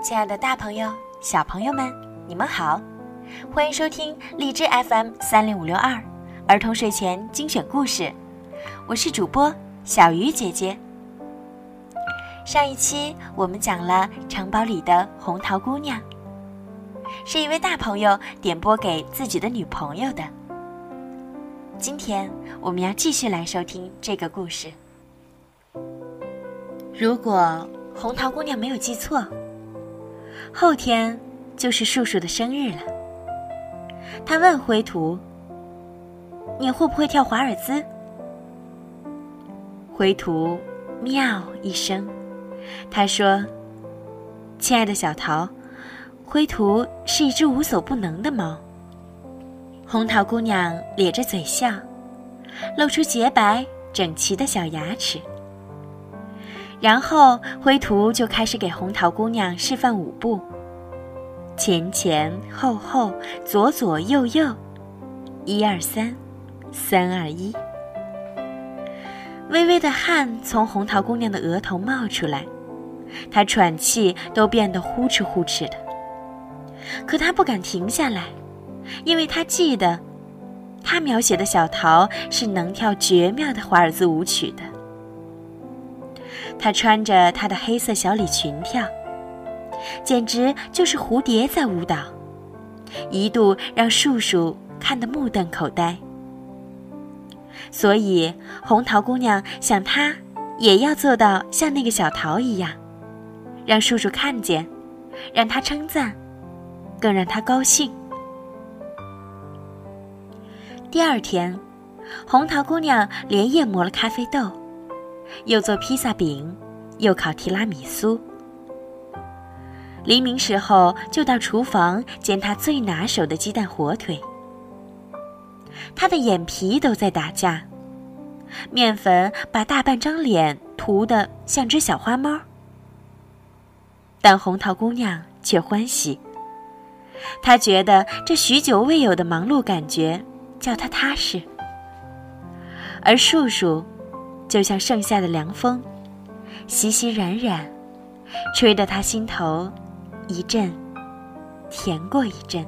亲爱的，大朋友、小朋友们，你们好，欢迎收听荔枝 FM 三零五六二儿童睡前精选故事，我是主播小鱼姐姐。上一期我们讲了城堡里的红桃姑娘，是一位大朋友点播给自己的女朋友的。今天我们要继续来收听这个故事。如果红桃姑娘没有记错，后天就是树树的生日了。他问灰图：“你会不会跳华尔兹？”灰图喵一声，他说：“亲爱的小桃，灰图是一只无所不能的猫。”红桃姑娘咧着嘴笑，露出洁白整齐的小牙齿。然后灰图就开始给红桃姑娘示范舞步。前前后后，左左右右，一二三，三二一。微微的汗从红桃姑娘的额头冒出来，她喘气都变得呼哧呼哧的。可她不敢停下来，因为她记得，她描写的小桃是能跳绝妙的华尔兹舞曲的。她穿着她的黑色小礼裙跳，简直就是蝴蝶在舞蹈，一度让树树看得目瞪口呆。所以红桃姑娘想，她也要做到像那个小桃一样，让树树看见，让她称赞，更让她高兴。第二天，红桃姑娘连夜磨了咖啡豆。又做披萨饼，又烤提拉米苏。黎明时候就到厨房煎他最拿手的鸡蛋火腿。他的眼皮都在打架，面粉把大半张脸涂得像只小花猫。但红桃姑娘却欢喜，她觉得这许久未有的忙碌感觉叫她踏实，而树树。就像盛夏的凉风，习习冉冉，吹得他心头一阵甜过一阵。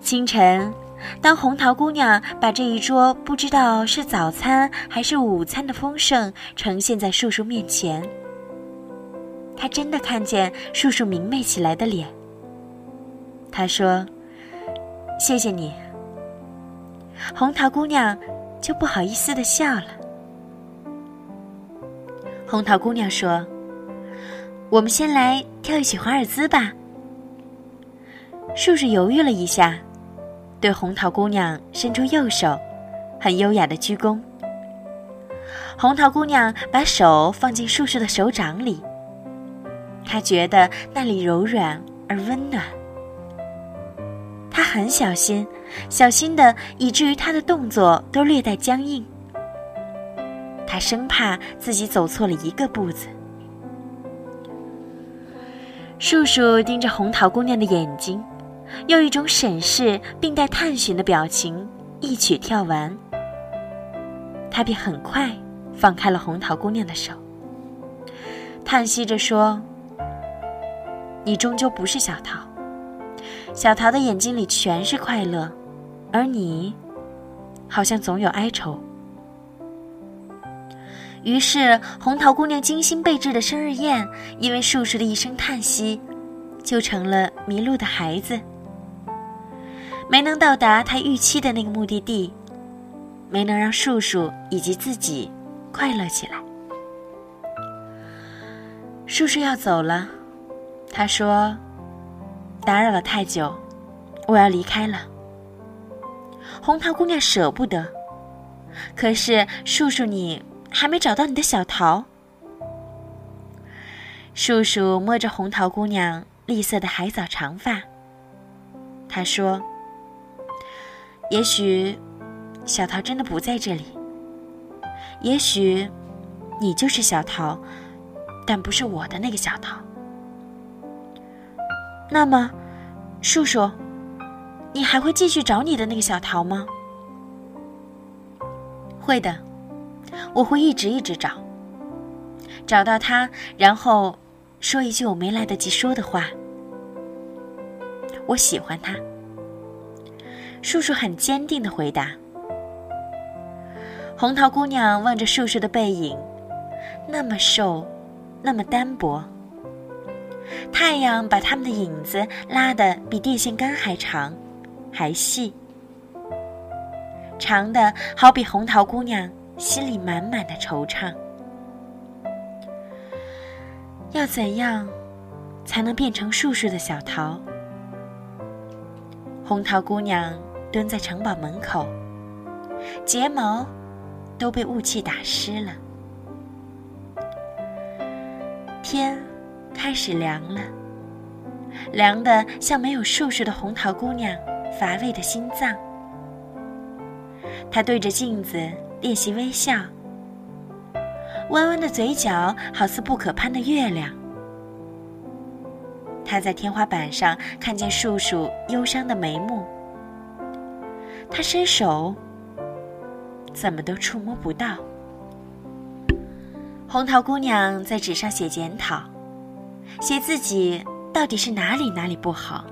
清晨，当红桃姑娘把这一桌不知道是早餐还是午餐的丰盛呈现在树树面前，她真的看见树树明媚起来的脸。她说：“谢谢你，红桃姑娘。”就不好意思的笑了。红桃姑娘说：“我们先来跳一曲华尔兹吧。”树树犹豫了一下，对红桃姑娘伸出右手，很优雅的鞠躬。红桃姑娘把手放进树树的手掌里，她觉得那里柔软而温暖。她很小心。小心的，以至于他的动作都略带僵硬。他生怕自己走错了一个步子。树树盯着红桃姑娘的眼睛，用一种审视并带探寻的表情，一曲跳完，他便很快放开了红桃姑娘的手，叹息着说：“你终究不是小桃。小桃的眼睛里全是快乐。”而你，好像总有哀愁。于是，红桃姑娘精心备制的生日宴，因为树树的一声叹息，就成了迷路的孩子，没能到达他预期的那个目的地，没能让树树以及自己快乐起来。树树要走了，他说：“打扰了太久，我要离开了。”红桃姑娘舍不得，可是叔叔，你还没找到你的小桃。叔叔摸着红桃姑娘栗色的海藻长发，他说：“也许小桃真的不在这里。也许你就是小桃，但不是我的那个小桃。那么，叔叔。”你还会继续找你的那个小桃吗？会的，我会一直一直找，找到他，然后说一句我没来得及说的话。我喜欢他。叔叔很坚定的回答。红桃姑娘望着叔叔的背影，那么瘦，那么单薄。太阳把他们的影子拉得比电线杆还长，还细，长的好比红桃姑娘心里满满的惆怅。要怎样才能变成树树的小桃？红桃姑娘蹲在城堡门口，睫毛都被雾气打湿了。天开始凉了，凉的像没有树树的红桃姑娘乏味的心脏。他对着镜子练习微笑。弯弯的嘴角好似不可攀的月亮。他在天花板上看见树树忧伤的眉目。他伸手，怎么都触摸不到。红桃姑娘在纸上写检讨，写自己到底是哪里哪里不好。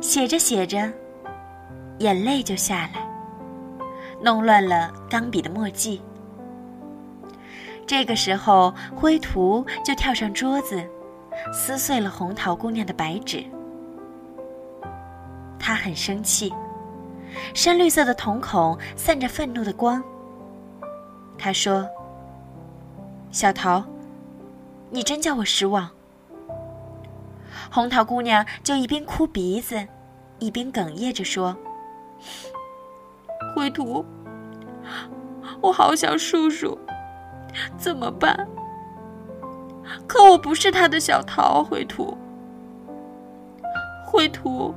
写着写着，眼泪就下来，弄乱了钢笔的墨迹。这个时候，灰土就跳上桌子，撕碎了红桃姑娘的白纸。他很生气，深绿色的瞳孔散着愤怒的光。他说：“小桃，你真叫我失望。”红桃姑娘就一边哭鼻子，一边哽咽着说：“灰土，我好想叔叔。”怎么办？可我不是他的小桃，灰土。灰土，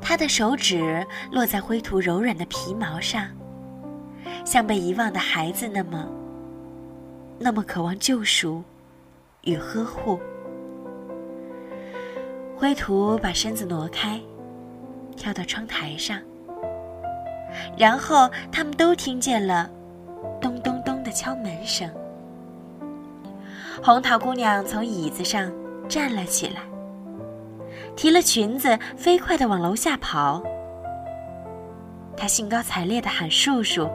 他的手指落在灰土柔软的皮毛上，像被遗忘的孩子那么，那么渴望救赎与呵护。灰土把身子挪开，跳到窗台上。然后他们都听见了咚咚咚的敲门声。红桃姑娘从椅子上站了起来，提了裙子，飞快地往楼下跑。她兴高采烈地喊：“叔叔，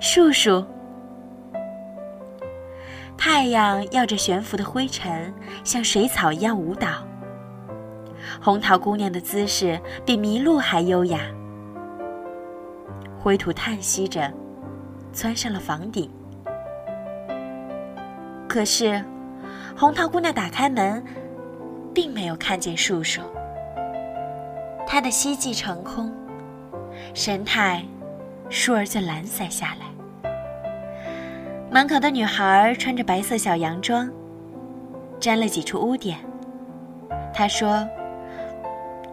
叔叔！”太阳耀着悬浮的灰尘，像水草一样舞蹈。红桃姑娘的姿势比麋鹿还优雅。灰土叹息着，钻上了房顶。可是，红桃姑娘打开门，并没有看见叔叔。她的希冀成空，神态倏儿就懒散下来。门口的女孩穿着白色小洋装，沾了几处污点。她说：“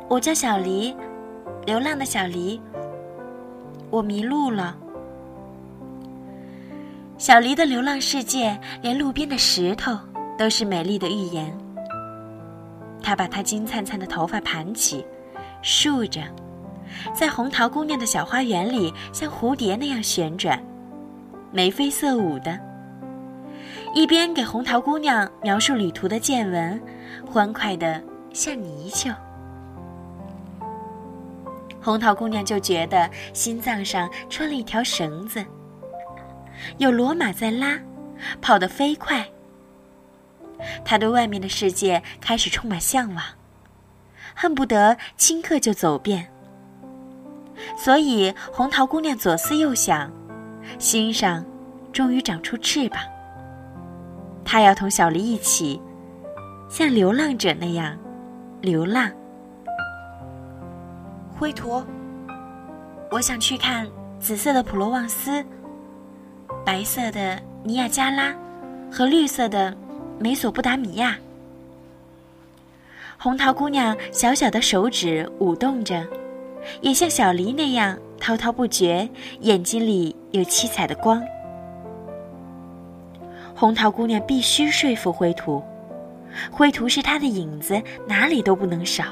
我叫小黎，流浪的小黎。”我迷路了。小黎的流浪世界，连路边的石头都是美丽的寓言。他把她金灿灿的头发盘起，竖着，在红桃姑娘的小花园里，像蝴蝶那样旋转，眉飞色舞的。一边给红桃姑娘描述旅途的见闻，欢快的像泥鳅。红桃姑娘就觉得心脏上穿了一条绳子，有骡马在拉，跑得飞快。她对外面的世界开始充满向往，恨不得顷刻就走遍。所以红桃姑娘左思右想，心上终于长出翅膀。她要同小黎一起，像流浪者那样流浪。灰驼，我想去看紫色的普罗旺斯、白色的尼亚加拉和绿色的美索不达米亚。红桃姑娘小小的手指舞动着，也像小黎那样滔滔不绝，眼睛里有七彩的光。红桃姑娘必须说服灰土，灰土是她的影子，哪里都不能少。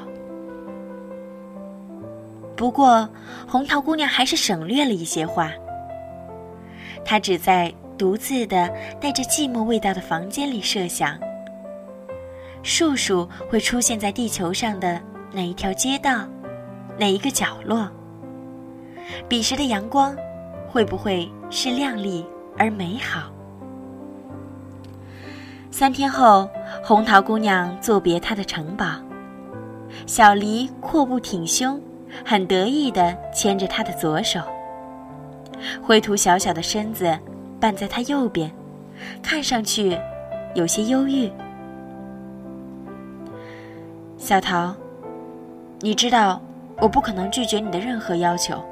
不过，红桃姑娘还是省略了一些话。她只在独自的带着寂寞味道的房间里设想：树树会出现在地球上的哪一条街道，哪一个角落？彼时的阳光会不会是亮丽而美好？三天后，红桃姑娘作别她的城堡，小狸阔步挺胸，很得意地牵着她的左手。灰兔小小的身子伴在她右边，看上去有些忧郁。小桃，你知道我不可能拒绝你的任何要求。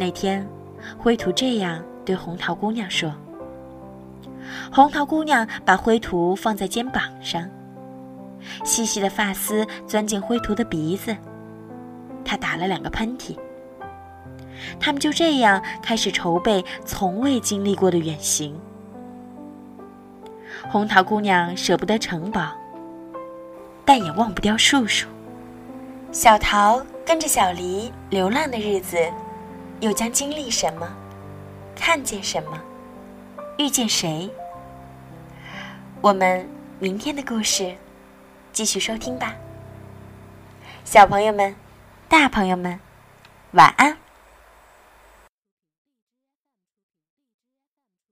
那天，灰兔这样对红桃姑娘说。红桃姑娘把灰兔放在肩膀上，细细的发丝钻进灰兔的鼻子，她打了两个喷嚏。他们就这样开始筹备从未经历过的远行。红桃姑娘舍不得城堡，但也忘不掉树树。小桃跟着小狸流浪的日子，又将经历什么？看见什么？遇见谁？我们明天的故事继续收听吧，小朋友们、大朋友们，晚安。